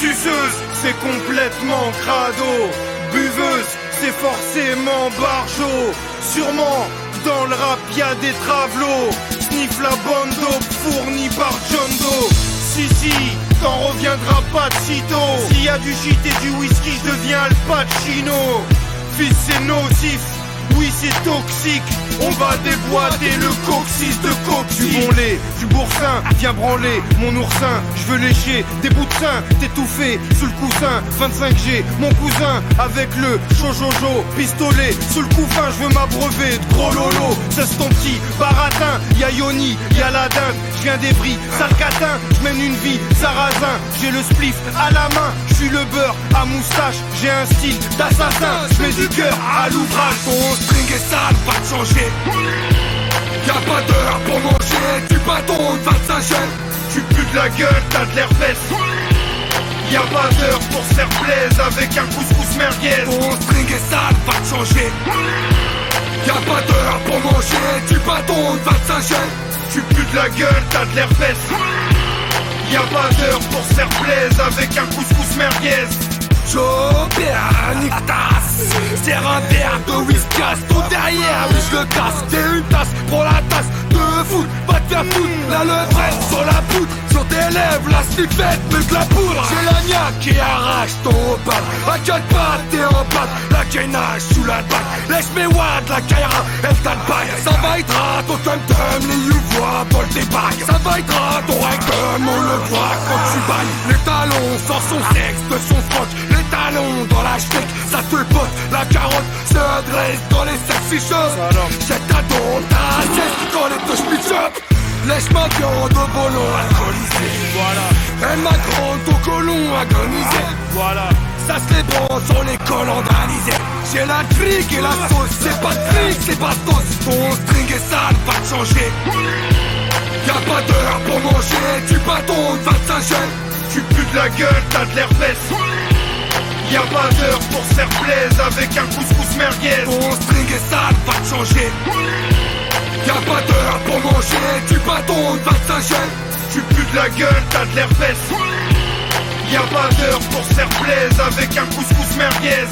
Suceuse, c'est complètement crado. Buveuse, c'est forcément barjo. Sûrement, dans le rap y'a des travelots. Sniff la bande fournie par John Doe. Si, si, t'en reviendras pas de sitôt. S'il y a du shit et du whisky, je deviens Al Pacino. Fils, c'est nocif. Oui, c'est toxique. On va déboîter le coccyx de coccyx. Du bon lait, du boursin, viens branler mon oursin. Je veux lécher des bouts de sein, t'étouffer sous le coussin. 25G, mon cousin, avec le chojojo, pistolet sous le couffin. Je veux m'abreuver de gros lolo. C'est petit baratin. Y'a Yoni, y'a la dinde. Je viens des bris, sale. Je mène une vie sarrasin. J'ai le spliff à la main. Je suis le beurre à moustache. J'ai un style d'assassin. Je mets du cœur à l'ouvrage. Ton string est sale, va te changer. Y'a pas d'heure pour manger du bâton de 25 gènes. Tu pues de la gueule, t'as de l'herpès. Y'a pas d'heure pour se faire plaisir avec un couscous merguez. Ton string est sale, va te changer. Y'a pas d'heure pour manger du bâton de 25 gènes. Tu pues de la gueule, t'as de l'herpès. Y'a pas d'heure pour faire plaisir avec un couscous merguez. J'opère, nique ta tasse Serre un verre de whisky Ton derrière, oui je le casse T'es une tasse, prends la tasse de foot Va te faire la levrette sur la poudre Sur tes lèvres, la sniffette, mais de la poudre J'ai la niaque qui arrache ton À quatre pattes, t'es en pâte La gainage sous la bague Laisse mes watts, la caïra, elle t'a le Ça va être à ton tum-tum, les you-voix, Paul tes bagues Ça va être à ton rectum, on le voit quand tu bailles. Les talons sort son sexe de son froc. Les talons dans la chèque, ça te pote La carotte se dresse dans les sexy shows Jette ta don, ta sieste quand les touches pitch up. Lèche ma viande au volant alcoolisé Voilà. Elle ma grande au colon agonisé. Voilà ça se les branche sur les J'ai et la sauce C'est pas trick, c'est pas sauce Ton string est sale, va te changer Y'a pas d'heure pour manger Du bâton de 25 gènes Tu pues de la gueule, t'as de l'herpès. Y'a pas d'heure pour faire plaisir avec un couscous merguez. Ton string est sale, va te changer Y'a pas d'heure pour manger Du bâton de 25 gènes Tu pues de la gueule, t'as de l'herpès. Y'a pas d'heure pour faire plaisir avec un couscous merguez.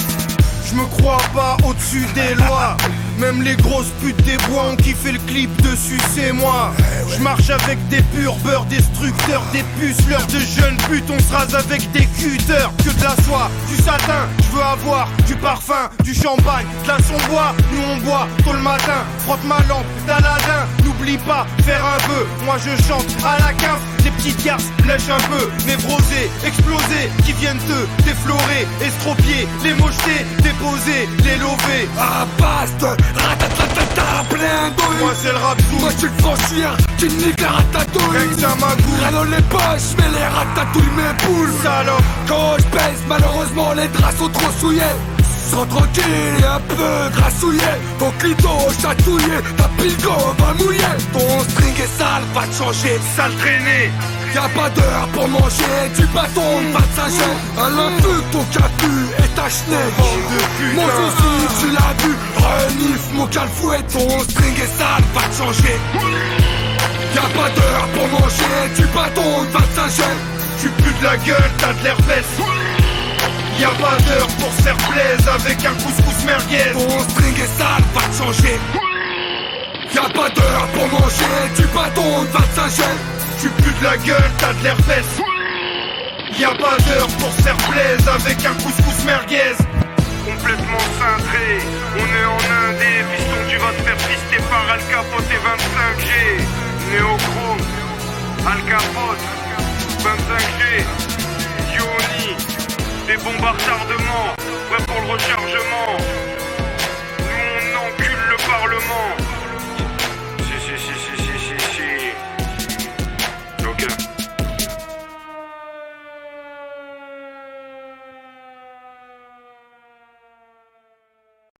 Je me crois pas au-dessus des lois. Même les grosses putes des bois ont kiffé le clip dessus, c'est moi. Je marche avec des purs destructeurs, des puces, l'heure de jeunes putes. On se rase avec des cutters, que de la soie, du satin. Je veux avoir du parfum, du champagne, de la sombois. Nous on boit tôt le matin, frotte ma lampe d'Aladin. N'oublie pas, faire un peu. Moi je chante à la cave. Les petites garces lèchent un peu, névrosés, explosés, qui viennent te déflorer, estropier, les mojeter, déposer, les lover. À base de ratatatata plein d'ouïe Moi c'est le rap Moi je suis le franchir, tu niques la ratatouille. Rien que ça dans les poches, mais les ratatouilles mes poules. Salope, Quand je pèse, malheureusement les draps sont trop souillés. Sois tranquille et un peu grassouillé. Ton clito chatouillé, ta pilgo va mouiller. Ton string est sale, va te changer. Sale traînée. Y'a pas d'heure pour manger du bâton. De 25 gènes À l'infus ton capu et ta schneck Mon souci tu l'as vu Renif mon calfouet Ton string est sale va te changer. Y'a pas d'heure pour manger du bâton. De 25 gènes Tu pues de la gueule, t'as de l'herpès. Y'a pas d'heure pour se faire plaisir avec un couscous merguez. Ton string est sale va te changer. Y'a pas d'heure pour manger du bâton. De 25 gènes tu pues de la gueule, t'as de l'herpès. Y'a pas d'heure pour faire plaise avec un couscous merguez. Complètement cintré, on est en indé, piston tu vas te faire pister par Al Capote et 25G. Néochrome, Al Capote, 25G, Yoni, des bombes à retardement, prêt pour le rechargement. Nous on encule le parlement.